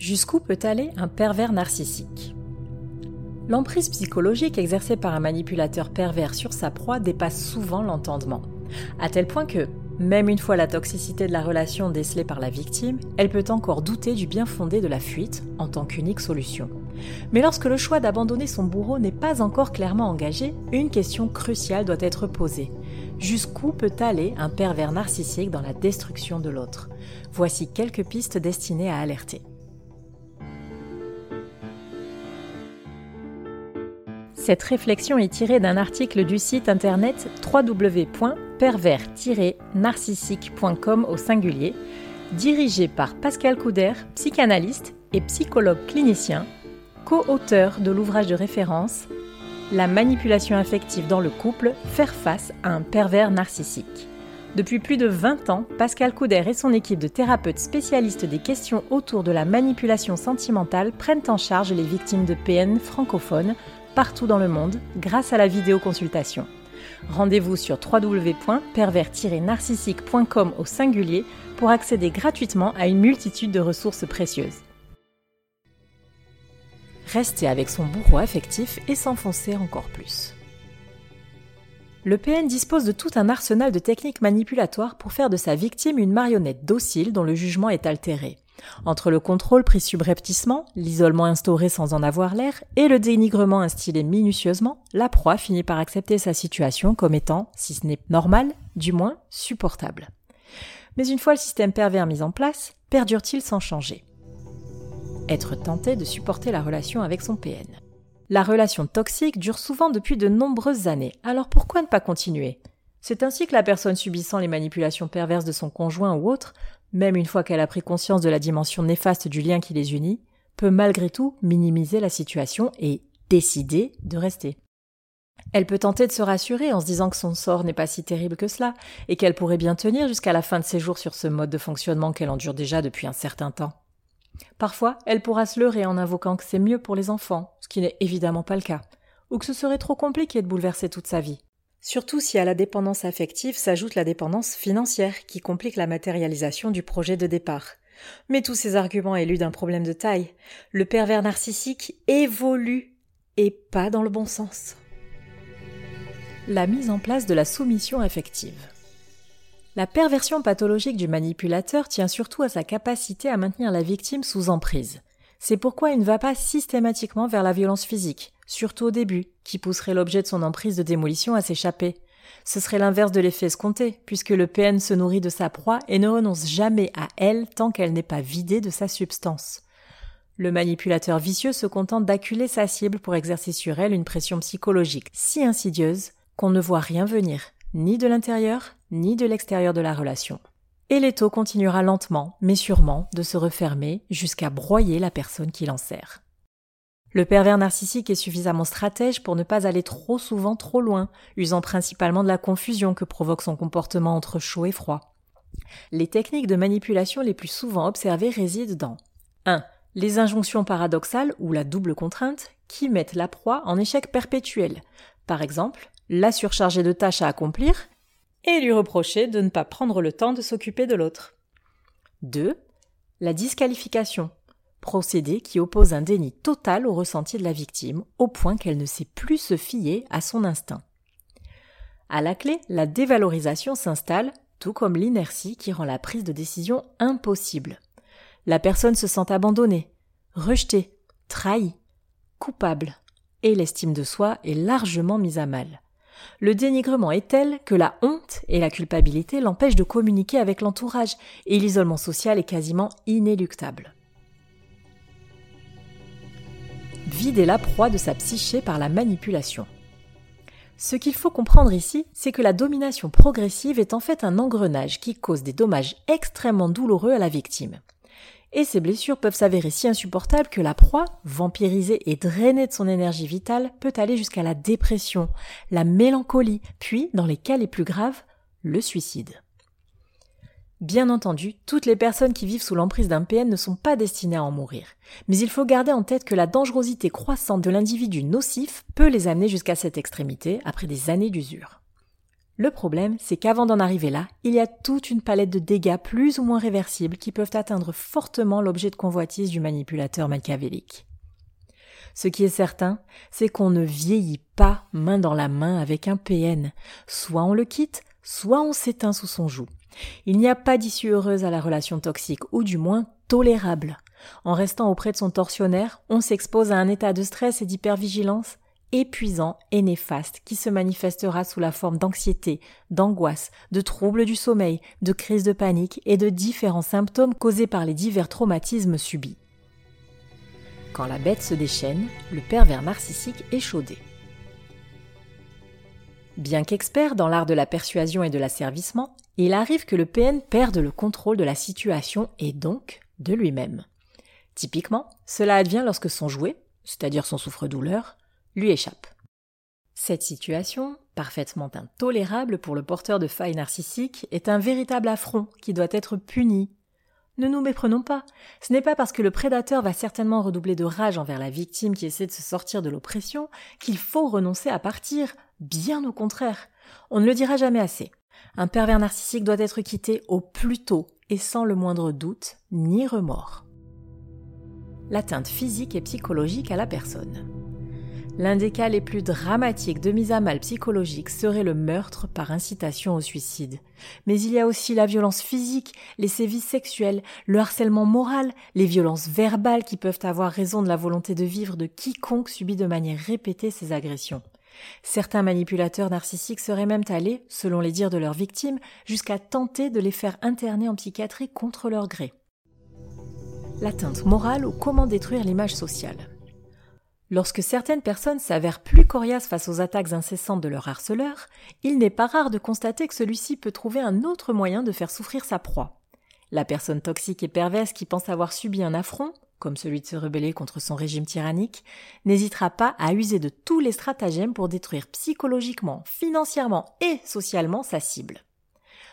Jusqu'où peut aller un pervers narcissique L'emprise psychologique exercée par un manipulateur pervers sur sa proie dépasse souvent l'entendement, à tel point que, même une fois la toxicité de la relation décelée par la victime, elle peut encore douter du bien fondé de la fuite en tant qu'unique solution. Mais lorsque le choix d'abandonner son bourreau n'est pas encore clairement engagé, une question cruciale doit être posée. Jusqu'où peut aller un pervers narcissique dans la destruction de l'autre? Voici quelques pistes destinées à alerter. Cette réflexion est tirée d'un article du site internet www.pervers-narcissique.com au singulier, dirigé par Pascal Couder, psychanalyste et psychologue clinicien, co-auteur de l'ouvrage de référence La manipulation affective dans le couple, faire face à un pervers narcissique. Depuis plus de 20 ans, Pascal Couder et son équipe de thérapeutes spécialistes des questions autour de la manipulation sentimentale prennent en charge les victimes de PN francophones partout dans le monde grâce à la vidéoconsultation. Rendez-vous sur www.pervers-narcissique.com au singulier pour accéder gratuitement à une multitude de ressources précieuses. Rester avec son bourreau affectif et s'enfoncer encore plus. Le PN dispose de tout un arsenal de techniques manipulatoires pour faire de sa victime une marionnette docile dont le jugement est altéré. Entre le contrôle pris subrepticement, l'isolement instauré sans en avoir l'air, et le dénigrement instillé minutieusement, la proie finit par accepter sa situation comme étant, si ce n'est normal, du moins supportable. Mais une fois le système pervers mis en place, perdure-t-il sans changer? Être tenté de supporter la relation avec son PN. La relation toxique dure souvent depuis de nombreuses années, alors pourquoi ne pas continuer? C'est ainsi que la personne subissant les manipulations perverses de son conjoint ou autre même une fois qu'elle a pris conscience de la dimension néfaste du lien qui les unit, peut malgré tout minimiser la situation et décider de rester. Elle peut tenter de se rassurer en se disant que son sort n'est pas si terrible que cela, et qu'elle pourrait bien tenir jusqu'à la fin de ses jours sur ce mode de fonctionnement qu'elle endure déjà depuis un certain temps. Parfois, elle pourra se leurrer en invoquant que c'est mieux pour les enfants, ce qui n'est évidemment pas le cas, ou que ce serait trop compliqué de bouleverser toute sa vie. Surtout si à la dépendance affective s'ajoute la dépendance financière qui complique la matérialisation du projet de départ. Mais tous ces arguments élus d'un problème de taille. Le pervers narcissique évolue et pas dans le bon sens. La mise en place de la soumission affective. La perversion pathologique du manipulateur tient surtout à sa capacité à maintenir la victime sous emprise. C'est pourquoi il ne va pas systématiquement vers la violence physique, surtout au début, qui pousserait l'objet de son emprise de démolition à s'échapper. Ce serait l'inverse de l'effet escompté, puisque le PN se nourrit de sa proie et ne renonce jamais à elle tant qu'elle n'est pas vidée de sa substance. Le manipulateur vicieux se contente d'acculer sa cible pour exercer sur elle une pression psychologique si insidieuse qu'on ne voit rien venir, ni de l'intérieur, ni de l'extérieur de la relation. Et l'étau continuera lentement, mais sûrement, de se refermer jusqu'à broyer la personne qui l'en sert. Le pervers narcissique est suffisamment stratège pour ne pas aller trop souvent trop loin, usant principalement de la confusion que provoque son comportement entre chaud et froid. Les techniques de manipulation les plus souvent observées résident dans 1. Les injonctions paradoxales ou la double contrainte qui mettent la proie en échec perpétuel. Par exemple, la surcharger de tâches à accomplir et lui reprocher de ne pas prendre le temps de s'occuper de l'autre. 2. La disqualification procédé qui oppose un déni total au ressenti de la victime, au point qu'elle ne sait plus se fier à son instinct. À la clé, la dévalorisation s'installe, tout comme l'inertie qui rend la prise de décision impossible. La personne se sent abandonnée, rejetée, trahie, coupable, et l'estime de soi est largement mise à mal. Le dénigrement est tel que la honte et la culpabilité l'empêchent de communiquer avec l'entourage, et l'isolement social est quasiment inéluctable. vider la proie de sa psyché par la manipulation. Ce qu'il faut comprendre ici, c'est que la domination progressive est en fait un engrenage qui cause des dommages extrêmement douloureux à la victime. Et ces blessures peuvent s'avérer si insupportables que la proie, vampirisée et drainée de son énergie vitale, peut aller jusqu'à la dépression, la mélancolie, puis, dans les cas les plus graves, le suicide. Bien entendu, toutes les personnes qui vivent sous l'emprise d'un PN ne sont pas destinées à en mourir. Mais il faut garder en tête que la dangerosité croissante de l'individu nocif peut les amener jusqu'à cette extrémité après des années d'usure. Le problème, c'est qu'avant d'en arriver là, il y a toute une palette de dégâts plus ou moins réversibles qui peuvent atteindre fortement l'objet de convoitise du manipulateur machiavélique. Ce qui est certain, c'est qu'on ne vieillit pas main dans la main avec un PN. Soit on le quitte, soit on s'éteint sous son joug. Il n'y a pas d'issue heureuse à la relation toxique, ou du moins tolérable. En restant auprès de son tortionnaire, on s'expose à un état de stress et d'hypervigilance épuisant et néfaste qui se manifestera sous la forme d'anxiété, d'angoisse, de troubles du sommeil, de crises de panique et de différents symptômes causés par les divers traumatismes subis. Quand la bête se déchaîne, le pervers narcissique est chaudé. Bien qu'expert dans l'art de la persuasion et de l'asservissement, il arrive que le PN perde le contrôle de la situation et donc de lui-même. Typiquement, cela advient lorsque son jouet, c'est-à-dire son souffre-douleur, lui échappe. Cette situation, parfaitement intolérable pour le porteur de failles narcissiques, est un véritable affront qui doit être puni. Ne nous méprenons pas, ce n'est pas parce que le prédateur va certainement redoubler de rage envers la victime qui essaie de se sortir de l'oppression qu'il faut renoncer à partir, bien au contraire. On ne le dira jamais assez. Un pervers narcissique doit être quitté au plus tôt et sans le moindre doute ni remords. L'atteinte physique et psychologique à la personne. L'un des cas les plus dramatiques de mise à mal psychologique serait le meurtre par incitation au suicide. Mais il y a aussi la violence physique, les sévices sexuels, le harcèlement moral, les violences verbales qui peuvent avoir raison de la volonté de vivre de quiconque subit de manière répétée ces agressions. Certains manipulateurs narcissiques seraient même allés, selon les dires de leurs victimes, jusqu'à tenter de les faire interner en psychiatrie contre leur gré. L'atteinte morale ou comment détruire l'image sociale. Lorsque certaines personnes s'avèrent plus coriaces face aux attaques incessantes de leur harceleur, il n'est pas rare de constater que celui-ci peut trouver un autre moyen de faire souffrir sa proie. La personne toxique et perverse qui pense avoir subi un affront, comme celui de se rebeller contre son régime tyrannique, n'hésitera pas à user de tous les stratagèmes pour détruire psychologiquement, financièrement et socialement sa cible.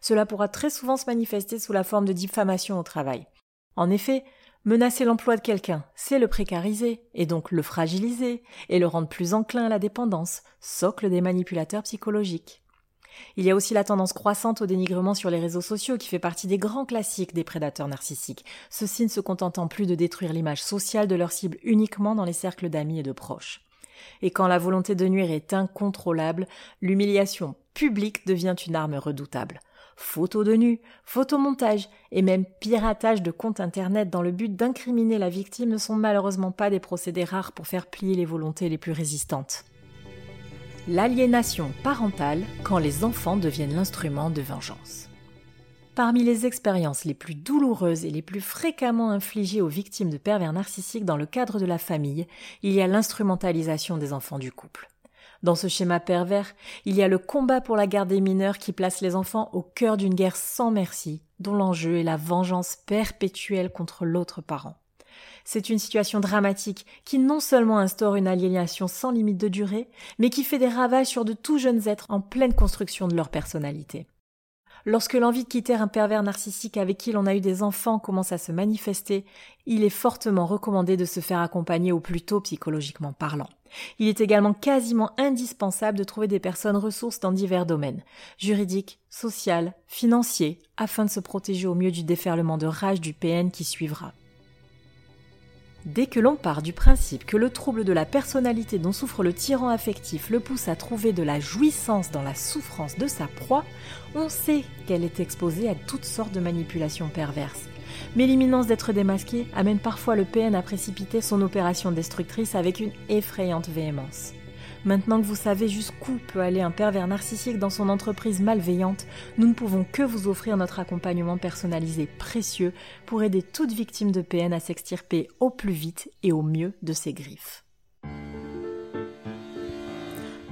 Cela pourra très souvent se manifester sous la forme de diffamation au travail. En effet, Menacer l'emploi de quelqu'un, c'est le précariser, et donc le fragiliser, et le rendre plus enclin à la dépendance, socle des manipulateurs psychologiques. Il y a aussi la tendance croissante au dénigrement sur les réseaux sociaux qui fait partie des grands classiques des prédateurs narcissiques, ceux-ci ne se contentant plus de détruire l'image sociale de leur cible uniquement dans les cercles d'amis et de proches. Et quand la volonté de nuire est incontrôlable, l'humiliation publique devient une arme redoutable photos de nu, photomontage et même piratage de comptes internet dans le but d'incriminer la victime ne sont malheureusement pas des procédés rares pour faire plier les volontés les plus résistantes. L'aliénation parentale quand les enfants deviennent l'instrument de vengeance. Parmi les expériences les plus douloureuses et les plus fréquemment infligées aux victimes de pervers narcissiques dans le cadre de la famille, il y a l'instrumentalisation des enfants du couple. Dans ce schéma pervers, il y a le combat pour la garde des mineurs qui place les enfants au cœur d'une guerre sans merci, dont l'enjeu est la vengeance perpétuelle contre l'autre parent. C'est une situation dramatique qui non seulement instaure une aliénation sans limite de durée, mais qui fait des ravages sur de tout jeunes êtres en pleine construction de leur personnalité. Lorsque l'envie de quitter un pervers narcissique avec qui l'on a eu des enfants commence à se manifester, il est fortement recommandé de se faire accompagner au plus tôt psychologiquement parlant. Il est également quasiment indispensable de trouver des personnes ressources dans divers domaines, juridiques, social, financiers, afin de se protéger au mieux du déferlement de rage du PN qui suivra. Dès que l'on part du principe que le trouble de la personnalité dont souffre le tyran affectif le pousse à trouver de la jouissance dans la souffrance de sa proie, on sait qu'elle est exposée à toutes sortes de manipulations perverses mais l'imminence d'être démasqué amène parfois le PN à précipiter son opération destructrice avec une effrayante véhémence. Maintenant que vous savez jusqu'où peut aller un pervers narcissique dans son entreprise malveillante, nous ne pouvons que vous offrir notre accompagnement personnalisé précieux pour aider toute victime de PN à s'extirper au plus vite et au mieux de ses griffes.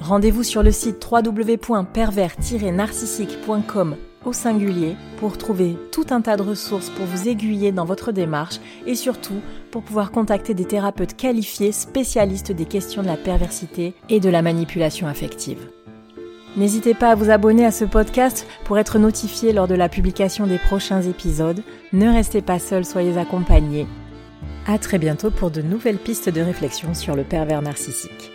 Rendez-vous sur le site www.pervers-narcissique.com au singulier pour trouver tout un tas de ressources pour vous aiguiller dans votre démarche et surtout pour pouvoir contacter des thérapeutes qualifiés spécialistes des questions de la perversité et de la manipulation affective. N'hésitez pas à vous abonner à ce podcast pour être notifié lors de la publication des prochains épisodes. Ne restez pas seul, soyez accompagnés. À très bientôt pour de nouvelles pistes de réflexion sur le pervers narcissique.